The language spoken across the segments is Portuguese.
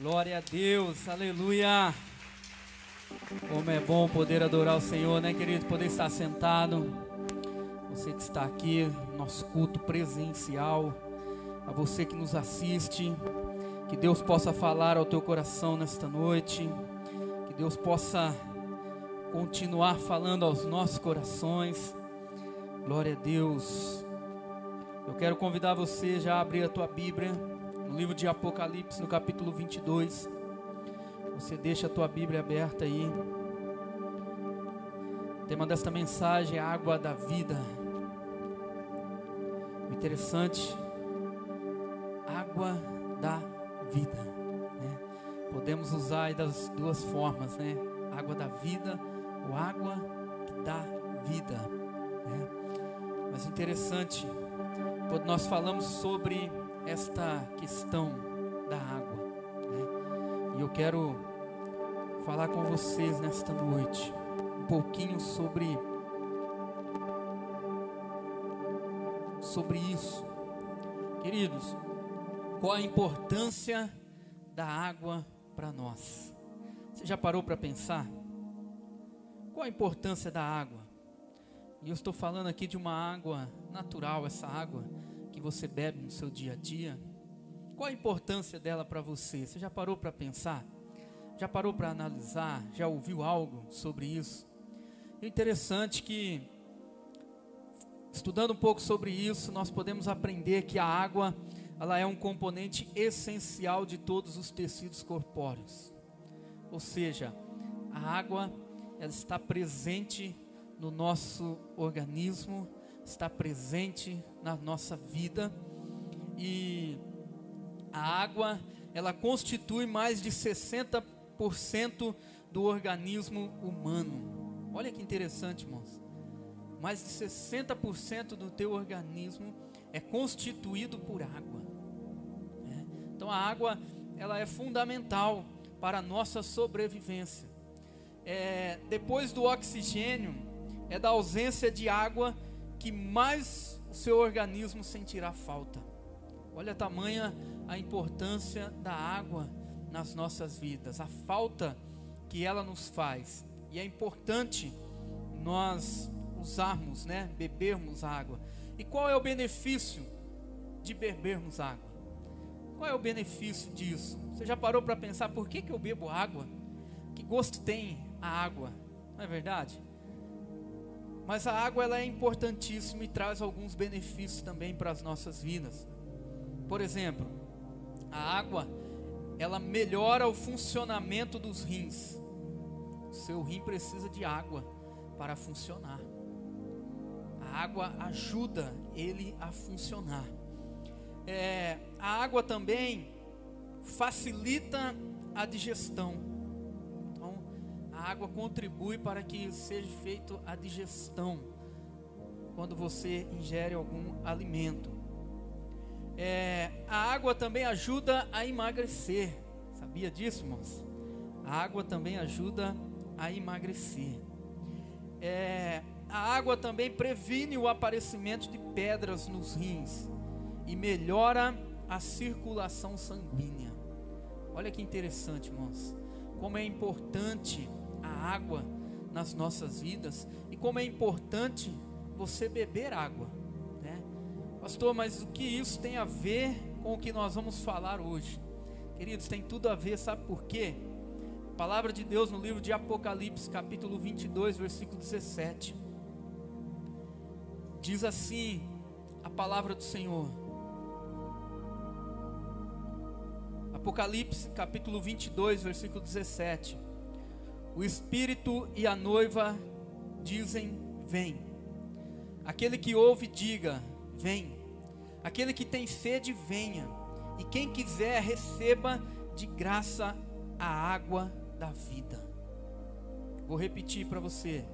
Glória a Deus, aleluia. Como é bom poder adorar o Senhor, né, querido? Poder estar sentado. Você que está aqui, nosso culto presencial. A você que nos assiste. Que Deus possa falar ao teu coração nesta noite. Que Deus possa continuar falando aos nossos corações. Glória a Deus. Eu quero convidar você já a abrir a tua Bíblia no livro de Apocalipse, no capítulo 22. Você deixa a tua Bíblia aberta aí. O tema desta mensagem é água da vida. Interessante, água da vida. Né? Podemos usar das duas formas, né? Água da vida ou água dá vida. Né? Mas interessante, quando nós falamos sobre esta questão da água. Né? E eu quero falar com vocês nesta noite um pouquinho sobre sobre isso. Queridos, qual a importância da água para nós? Você já parou para pensar? Qual a importância da água? E eu estou falando aqui de uma água natural, essa água que você bebe no seu dia a dia? Qual a importância dela para você? Você já parou para pensar? Já parou para analisar? Já ouviu algo sobre isso? É interessante que, estudando um pouco sobre isso, nós podemos aprender que a água ela é um componente essencial de todos os tecidos corpóreos. Ou seja, a água ela está presente no nosso organismo, está presente na nossa vida e a água ela constitui mais de 60% do organismo humano. Olha que interessante, irmãos. Mais de 60% do teu organismo é constituído por água. É. Então a água ela é fundamental para a nossa sobrevivência. É, depois do oxigênio, é da ausência de água que mais o seu organismo sentirá falta. Olha a tamanha a importância da água nas nossas vidas, a falta que ela nos faz. E é importante nós usarmos, né, bebermos água. E qual é o benefício de bebermos água? Qual é o benefício disso? Você já parou para pensar por que, que eu bebo água? Que gosto tem a água? Não é verdade? Mas a água ela é importantíssima e traz alguns benefícios também para as nossas vidas. Por exemplo, a água ela melhora o funcionamento dos rins. O seu rim precisa de água para funcionar. A água ajuda ele a funcionar. É, a água também facilita a digestão água contribui para que seja feita a digestão quando você ingere algum alimento. É, a água também ajuda a emagrecer. Sabia disso, irmãos? A água também ajuda a emagrecer. É, a água também previne o aparecimento de pedras nos rins e melhora a circulação sanguínea. Olha que interessante, irmãos. Como é importante água nas nossas vidas e como é importante você beber água, né? Pastor, mas o que isso tem a ver com o que nós vamos falar hoje? Queridos, tem tudo a ver, sabe por quê? A palavra de Deus no livro de Apocalipse, capítulo 22, versículo 17. Diz assim a palavra do Senhor. Apocalipse, capítulo 22, versículo 17. O Espírito e a noiva dizem: Vem. Aquele que ouve, diga: Vem. Aquele que tem sede, venha. E quem quiser, receba de graça a água da vida. Vou repetir para você.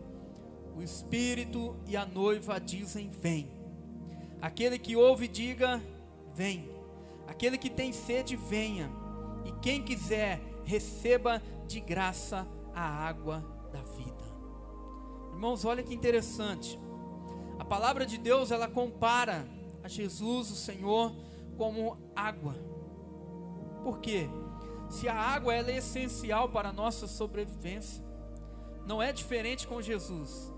O Espírito e a noiva dizem: Vem. Aquele que ouve, diga: Vem. Aquele que tem sede, venha. E quem quiser, receba de graça a água da vida. Irmãos, olha que interessante. A palavra de Deus, ela compara a Jesus, o Senhor, como água. Por quê? Se a água ela é essencial para a nossa sobrevivência, não é diferente com Jesus.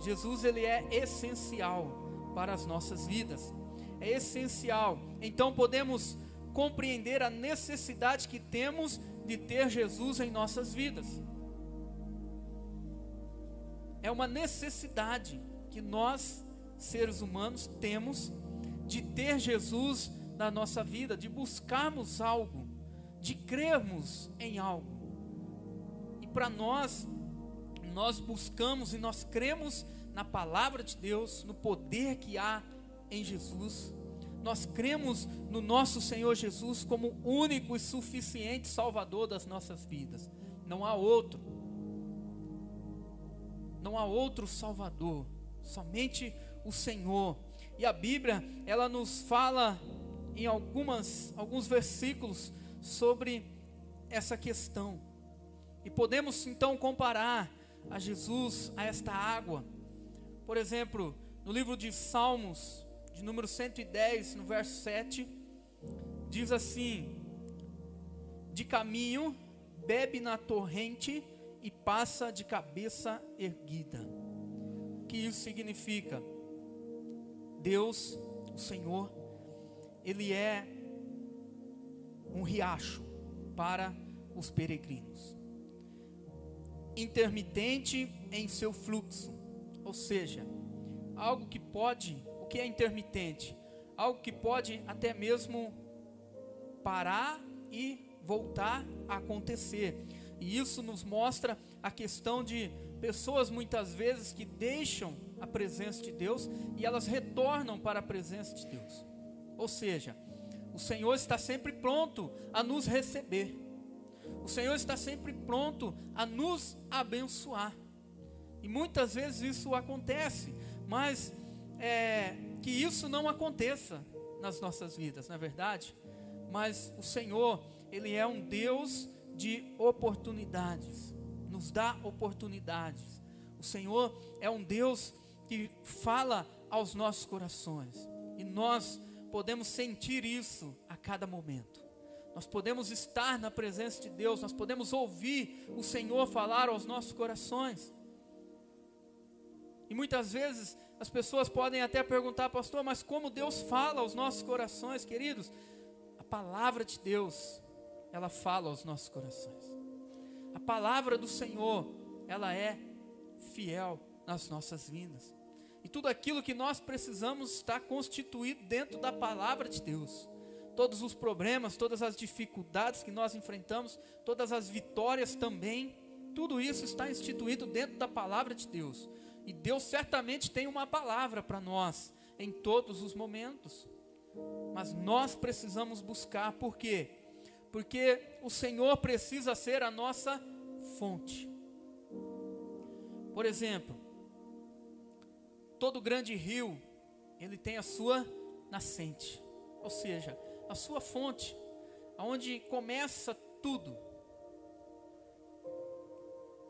Jesus ele é essencial para as nossas vidas. É essencial. Então podemos compreender a necessidade que temos de ter Jesus em nossas vidas. É uma necessidade que nós, seres humanos, temos de ter Jesus na nossa vida, de buscarmos algo, de crermos em algo. E para nós, nós buscamos e nós cremos na palavra de Deus, no poder que há em Jesus. Nós cremos no nosso Senhor Jesus como único e suficiente Salvador das nossas vidas. Não há outro. Não há outro Salvador, somente o Senhor. E a Bíblia, ela nos fala em algumas alguns versículos sobre essa questão. E podemos então comparar a Jesus a esta água. Por exemplo, no livro de Salmos, de número 110, no verso 7, diz assim: De caminho bebe na torrente e passa de cabeça erguida. O que isso significa? Deus, o Senhor, Ele é um riacho para os peregrinos, intermitente em seu fluxo, ou seja, algo que pode que é intermitente? Algo que pode até mesmo parar e voltar a acontecer. E isso nos mostra a questão de pessoas muitas vezes que deixam a presença de Deus e elas retornam para a presença de Deus. Ou seja, o Senhor está sempre pronto a nos receber. O Senhor está sempre pronto a nos abençoar. E muitas vezes isso acontece, mas é, que isso não aconteça nas nossas vidas, não é verdade? Mas o Senhor, Ele é um Deus de oportunidades, nos dá oportunidades. O Senhor é um Deus que fala aos nossos corações, e nós podemos sentir isso a cada momento. Nós podemos estar na presença de Deus, nós podemos ouvir o Senhor falar aos nossos corações. E muitas vezes as pessoas podem até perguntar, pastor, mas como Deus fala aos nossos corações, queridos? A palavra de Deus, ela fala aos nossos corações. A palavra do Senhor, ela é fiel nas nossas vidas. E tudo aquilo que nós precisamos está constituído dentro da palavra de Deus. Todos os problemas, todas as dificuldades que nós enfrentamos, todas as vitórias também, tudo isso está instituído dentro da palavra de Deus. E Deus certamente tem uma palavra para nós em todos os momentos. Mas nós precisamos buscar, por quê? Porque o Senhor precisa ser a nossa fonte. Por exemplo, todo grande rio, ele tem a sua nascente, ou seja, a sua fonte, aonde começa tudo.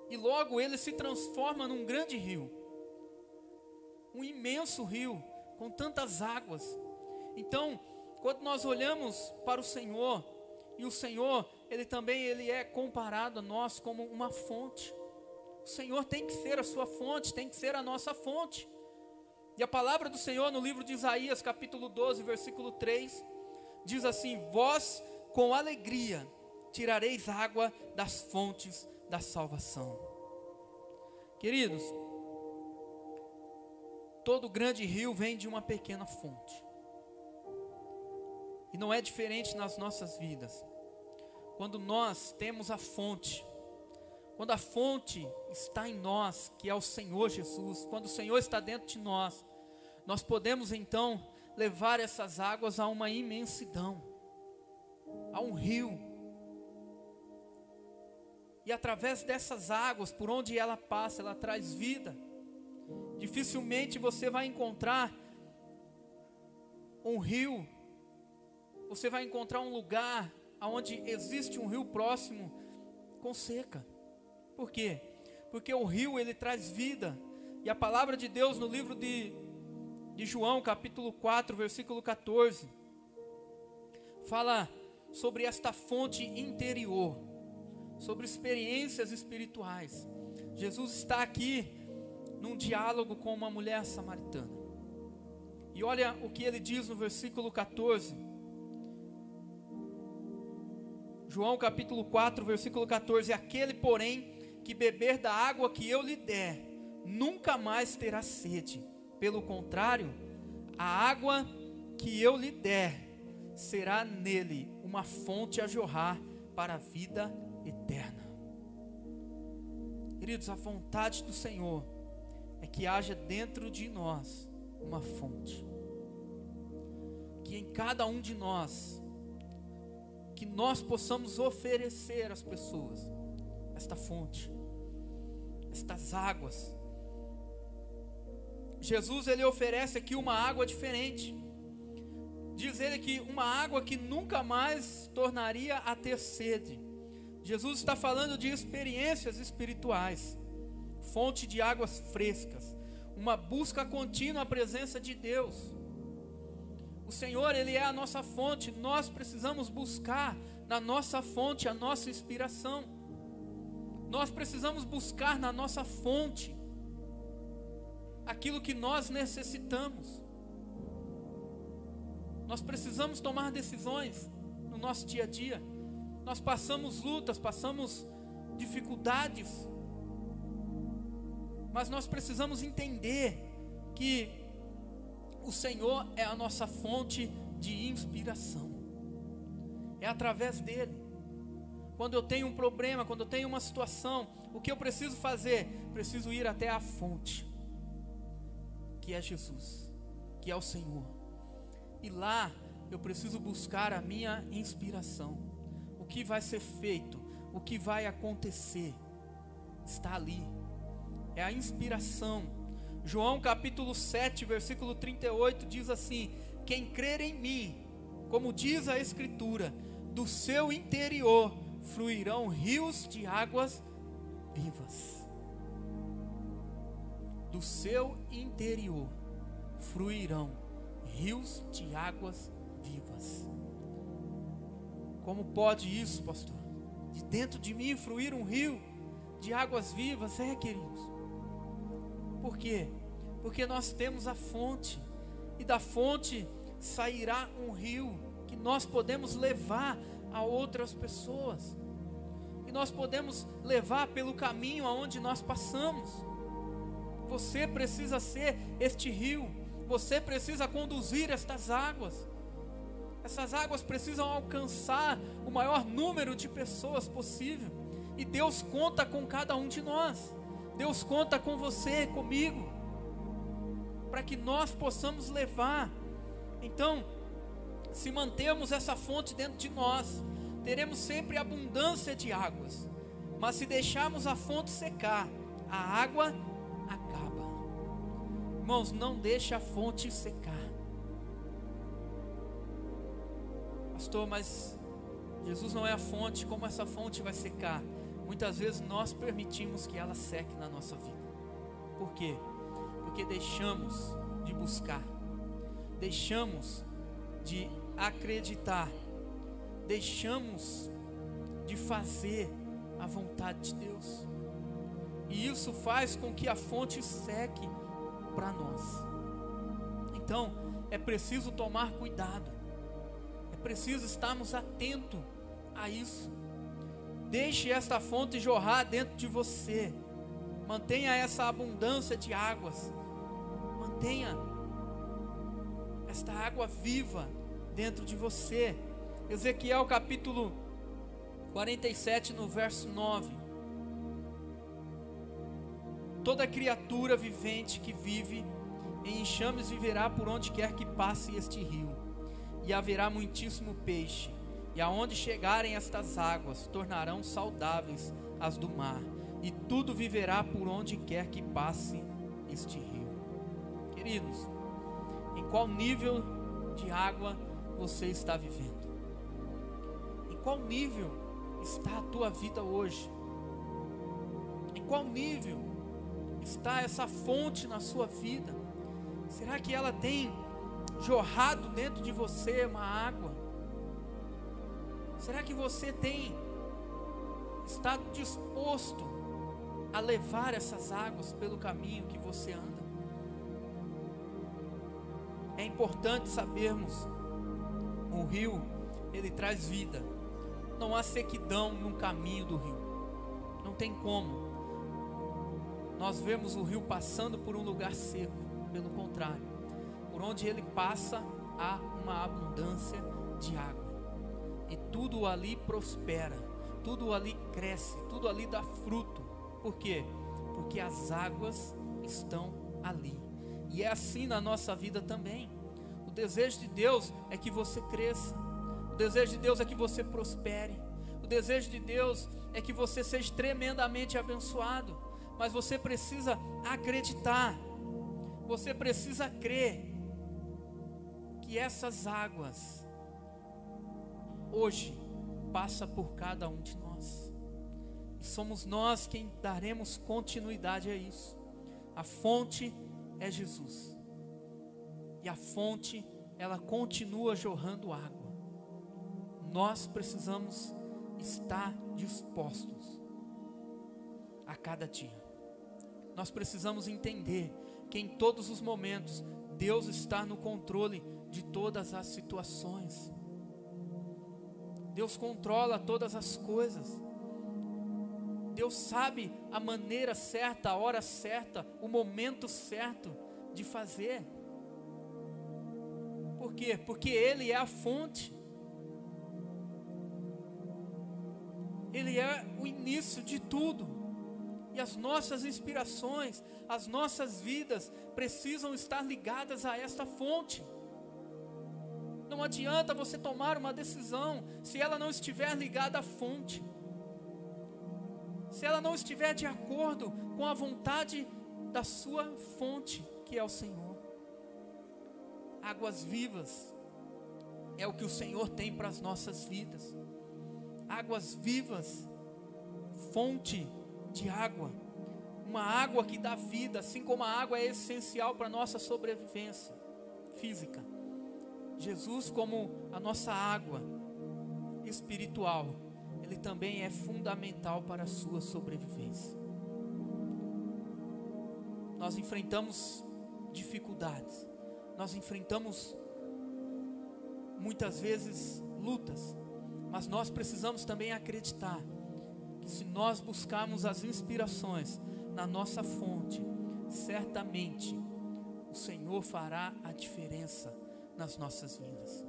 E logo ele se transforma num grande rio um imenso rio com tantas águas. Então, quando nós olhamos para o Senhor, e o Senhor, ele também ele é comparado a nós como uma fonte. O Senhor tem que ser a sua fonte, tem que ser a nossa fonte. E a palavra do Senhor no livro de Isaías, capítulo 12, versículo 3, diz assim: Vós com alegria tirareis água das fontes da salvação. Queridos, Todo grande rio vem de uma pequena fonte. E não é diferente nas nossas vidas. Quando nós temos a fonte, quando a fonte está em nós, que é o Senhor Jesus, quando o Senhor está dentro de nós, nós podemos então levar essas águas a uma imensidão, a um rio. E através dessas águas, por onde ela passa, ela traz vida dificilmente você vai encontrar um rio, você vai encontrar um lugar onde existe um rio próximo com seca. Por quê? Porque o rio ele traz vida. E a palavra de Deus no livro de, de João, capítulo 4, versículo 14, fala sobre esta fonte interior, sobre experiências espirituais. Jesus está aqui num diálogo com uma mulher samaritana. E olha o que ele diz no versículo 14. João capítulo 4, versículo 14: Aquele, porém, que beber da água que eu lhe der, nunca mais terá sede. Pelo contrário, a água que eu lhe der será nele uma fonte a jorrar para a vida eterna. Queridos, a vontade do Senhor é que haja dentro de nós uma fonte. Que em cada um de nós, que nós possamos oferecer às pessoas esta fonte, estas águas. Jesus ele oferece aqui uma água diferente. Diz ele que uma água que nunca mais tornaria a ter sede. Jesus está falando de experiências espirituais, fonte de águas frescas, uma busca contínua à presença de Deus. O Senhor, Ele é a nossa fonte, nós precisamos buscar na nossa fonte a nossa inspiração. Nós precisamos buscar na nossa fonte aquilo que nós necessitamos. Nós precisamos tomar decisões no nosso dia a dia. Nós passamos lutas, passamos dificuldades. Mas nós precisamos entender que o Senhor é a nossa fonte de inspiração. É através dele. Quando eu tenho um problema, quando eu tenho uma situação, o que eu preciso fazer? Preciso ir até a fonte, que é Jesus, que é o Senhor. E lá eu preciso buscar a minha inspiração. O que vai ser feito, o que vai acontecer, está ali. É a inspiração. João capítulo 7, versículo 38 diz assim: Quem crer em mim, como diz a Escritura, do seu interior fluirão rios de águas vivas. Do seu interior fluirão rios de águas vivas. Como pode isso, pastor? De dentro de mim fluir um rio de águas vivas? É, queridos. Por quê? Porque nós temos a fonte, e da fonte sairá um rio que nós podemos levar a outras pessoas, e nós podemos levar pelo caminho aonde nós passamos. Você precisa ser este rio você precisa conduzir estas águas. Essas águas precisam alcançar o maior número de pessoas possível. E Deus conta com cada um de nós. Deus conta com você, comigo, para que nós possamos levar. Então, se mantermos essa fonte dentro de nós, teremos sempre abundância de águas. Mas se deixarmos a fonte secar, a água Irmãos, não deixe a fonte secar. Pastor, mas Jesus não é a fonte, como essa fonte vai secar? Muitas vezes nós permitimos que ela seque na nossa vida. Por quê? Porque deixamos de buscar, deixamos de acreditar, deixamos de fazer a vontade de Deus. E isso faz com que a fonte seque para nós. Então, é preciso tomar cuidado, é preciso estarmos atentos a isso. Deixe esta fonte jorrar dentro de você, mantenha essa abundância de águas, mantenha esta água viva dentro de você. Ezequiel capítulo 47, no verso 9. Toda criatura vivente que vive em enxames viverá por onde quer que passe este rio, e haverá muitíssimo peixe, e aonde chegarem estas águas, tornarão saudáveis as do mar, e tudo viverá por onde quer que passe este rio. Queridos, em qual nível de água você está vivendo? Em qual nível está a tua vida hoje? Em qual nível está essa fonte na sua vida? Será que ela tem jorrado dentro de você uma água? Será que você tem está disposto a levar essas águas pelo caminho que você anda? É importante sabermos, o rio, ele traz vida. Não há sequidão no caminho do rio. Não tem como. Nós vemos o rio passando por um lugar seco, pelo contrário. Por onde ele passa, há uma abundância de água. E tudo ali prospera, tudo ali cresce, tudo ali dá fruto. Por quê? Porque as águas estão ali. E é assim na nossa vida também. O desejo de Deus é que você cresça. O desejo de Deus é que você prospere. O desejo de Deus é que você seja tremendamente abençoado. Mas você precisa acreditar. Você precisa crer que essas águas hoje passa por cada um de nós. E somos nós quem daremos continuidade a isso. A fonte é Jesus. E a fonte, ela continua jorrando água. Nós precisamos estar dispostos a cada dia. Nós precisamos entender que em todos os momentos Deus está no controle de todas as situações. Deus controla todas as coisas. Deus sabe a maneira certa, a hora certa, o momento certo de fazer. Por quê? Porque Ele é a fonte. Ele é o início de tudo. E as nossas inspirações, as nossas vidas precisam estar ligadas a esta fonte. Não adianta você tomar uma decisão se ela não estiver ligada à fonte. Se ela não estiver de acordo com a vontade da sua fonte, que é o Senhor. Águas vivas é o que o Senhor tem para as nossas vidas. Águas vivas, fonte de água, uma água que dá vida, assim como a água é essencial para a nossa sobrevivência física. Jesus, como a nossa água espiritual, ele também é fundamental para a sua sobrevivência. Nós enfrentamos dificuldades, nós enfrentamos muitas vezes lutas, mas nós precisamos também acreditar que se nós buscarmos as inspirações na nossa fonte, certamente o Senhor fará a diferença nas nossas vidas.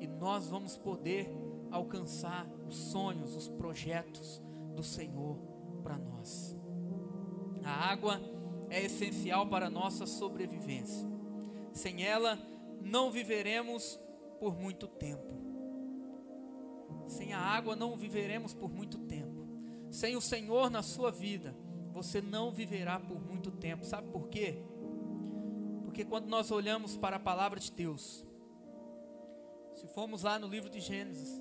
E nós vamos poder alcançar os sonhos, os projetos do Senhor para nós. A água é essencial para a nossa sobrevivência. Sem ela, não viveremos por muito tempo. Sem a água, não viveremos por muito tempo. Sem o Senhor na sua vida, você não viverá por muito tempo. Sabe por quê? Porque quando nós olhamos para a palavra de Deus, se formos lá no livro de Gênesis,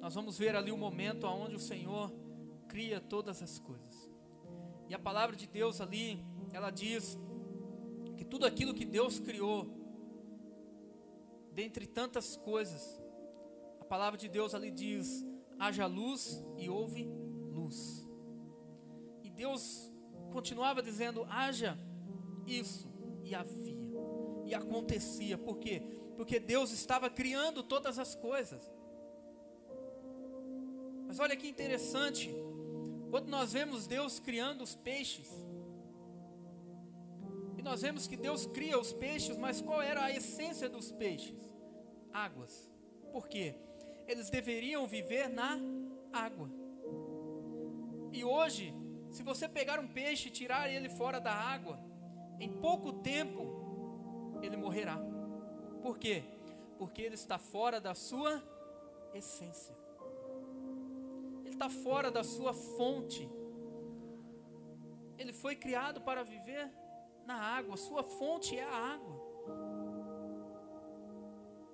nós vamos ver ali o momento onde o Senhor cria todas as coisas. E a palavra de Deus ali, ela diz que tudo aquilo que Deus criou, dentre tantas coisas, a palavra de Deus ali diz: haja luz e houve luz. E Deus continuava dizendo: haja isso, e havia e acontecia. Por quê? Porque Deus estava criando todas as coisas. Mas olha que interessante, quando nós vemos Deus criando os peixes, e nós vemos que Deus cria os peixes, mas qual era a essência dos peixes? Águas. Por quê? Eles deveriam viver na água. E hoje, se você pegar um peixe e tirar ele fora da água, em pouco tempo ele morrerá. Por quê? Porque ele está fora da sua essência. Ele está fora da sua fonte. Ele foi criado para viver na água. Sua fonte é a água.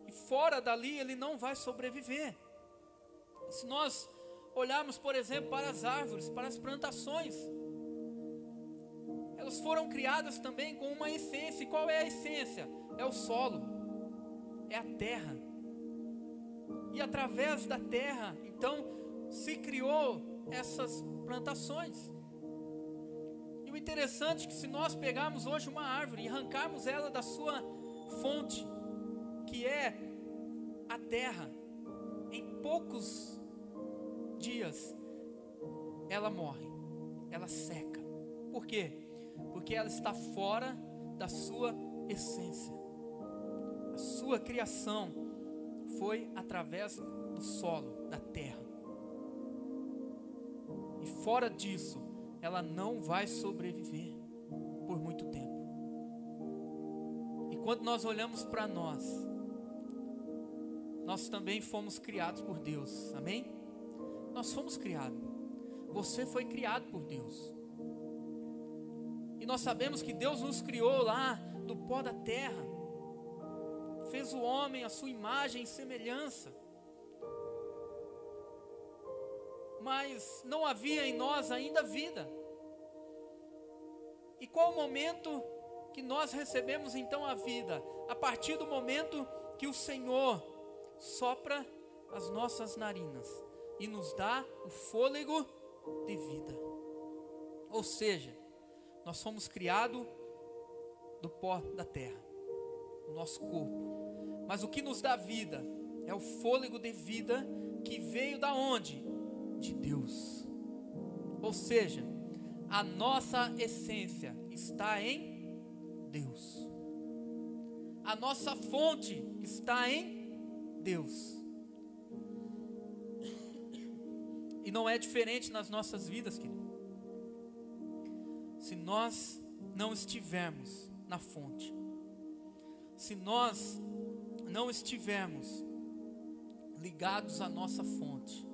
E fora dali ele não vai sobreviver. Se nós olharmos, por exemplo, para as árvores, para as plantações, elas foram criadas também com uma essência. E qual é a essência? É o solo, é a terra. E através da terra, então, se criou essas plantações. E o interessante é que se nós pegarmos hoje uma árvore e arrancarmos ela da sua fonte, que é a terra, em poucos dias ela morre, ela seca. Por quê? Porque ela está fora da sua essência. A sua criação foi através do solo, da terra. E fora disso, ela não vai sobreviver por muito tempo. E quando nós olhamos para nós, nós também fomos criados por Deus, amém? Nós fomos criados. Você foi criado por Deus. Nós sabemos que Deus nos criou lá do pó da terra, fez o homem a sua imagem e semelhança. Mas não havia em nós ainda vida. E qual o momento que nós recebemos então a vida? A partir do momento que o Senhor sopra as nossas narinas e nos dá o fôlego de vida. Ou seja, nós fomos criados do pó da terra, o nosso corpo. Mas o que nos dá vida é o fôlego de vida que veio da onde? De Deus. Ou seja, a nossa essência está em Deus. A nossa fonte está em Deus. E não é diferente nas nossas vidas, querido. Se nós não estivermos na fonte, se nós não estivermos ligados à nossa fonte,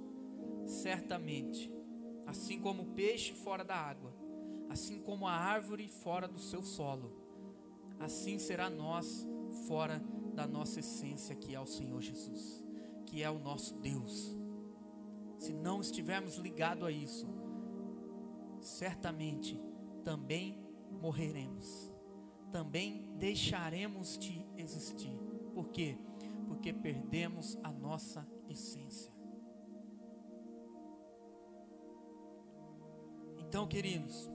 certamente, assim como o peixe fora da água, assim como a árvore fora do seu solo, assim será nós fora da nossa essência, que é o Senhor Jesus, que é o nosso Deus. Se não estivermos ligados a isso, certamente também morreremos, também deixaremos de existir. Por quê? Porque perdemos a nossa essência. Então, queridos,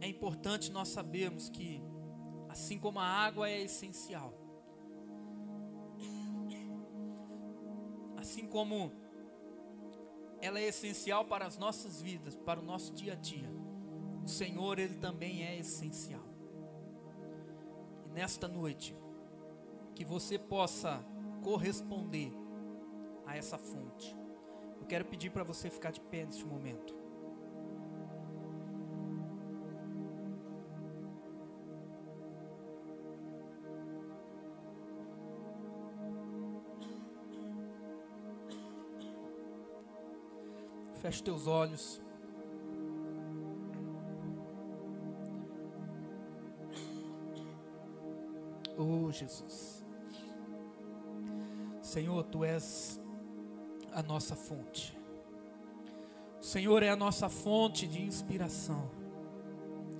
é importante nós sabermos que, assim como a água é essencial, assim como ela é essencial para as nossas vidas, para o nosso dia a dia, o Senhor, Ele também é essencial. E nesta noite, que você possa corresponder a essa fonte. Eu quero pedir para você ficar de pé neste momento. Feche teus olhos. Oh Jesus. Senhor, tu és a nossa fonte. O Senhor é a nossa fonte de inspiração.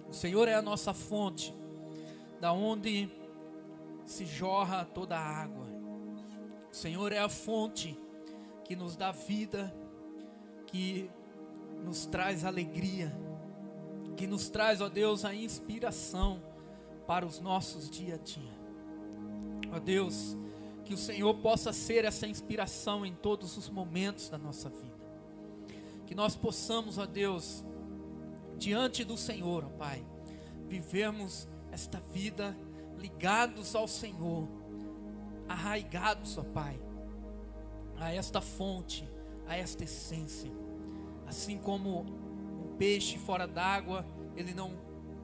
O Senhor é a nossa fonte da onde se jorra toda a água. O Senhor é a fonte que nos dá vida que nos traz alegria, que nos traz, ó Deus, a inspiração para os nossos dia a dia. Ó Deus, que o Senhor possa ser essa inspiração em todos os momentos da nossa vida. Que nós possamos, ó Deus, diante do Senhor, ó Pai, vivermos esta vida ligados ao Senhor, arraigados, ó Pai, a esta fonte, a esta essência. Assim como um peixe fora d'água, ele não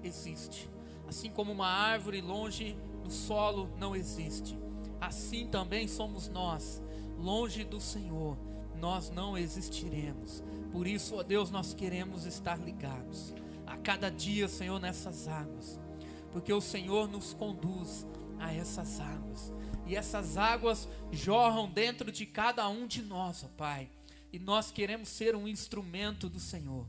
existe. Assim como uma árvore longe do solo não existe. Assim também somos nós, longe do Senhor, nós não existiremos. Por isso, ó Deus, nós queremos estar ligados a cada dia, Senhor, nessas águas, porque o Senhor nos conduz a essas águas, e essas águas jorram dentro de cada um de nós, ó Pai e nós queremos ser um instrumento do Senhor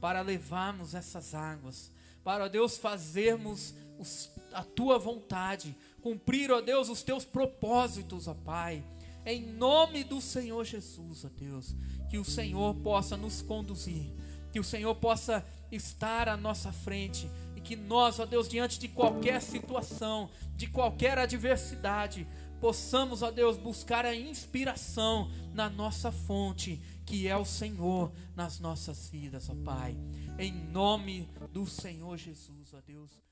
para levarmos essas águas, para, ó Deus, fazermos os, a tua vontade, cumprir, ó Deus, os teus propósitos, ó Pai, Em nome do Senhor Jesus, ó Deus, que o Senhor possa nos conduzir, que o Senhor possa estar à nossa frente e que nós, ó Deus, diante de qualquer situação, de qualquer adversidade, possamos, ó Deus, buscar a inspiração na nossa fonte, que é o Senhor nas nossas vidas, ó Pai. Em nome do Senhor Jesus, ó Deus.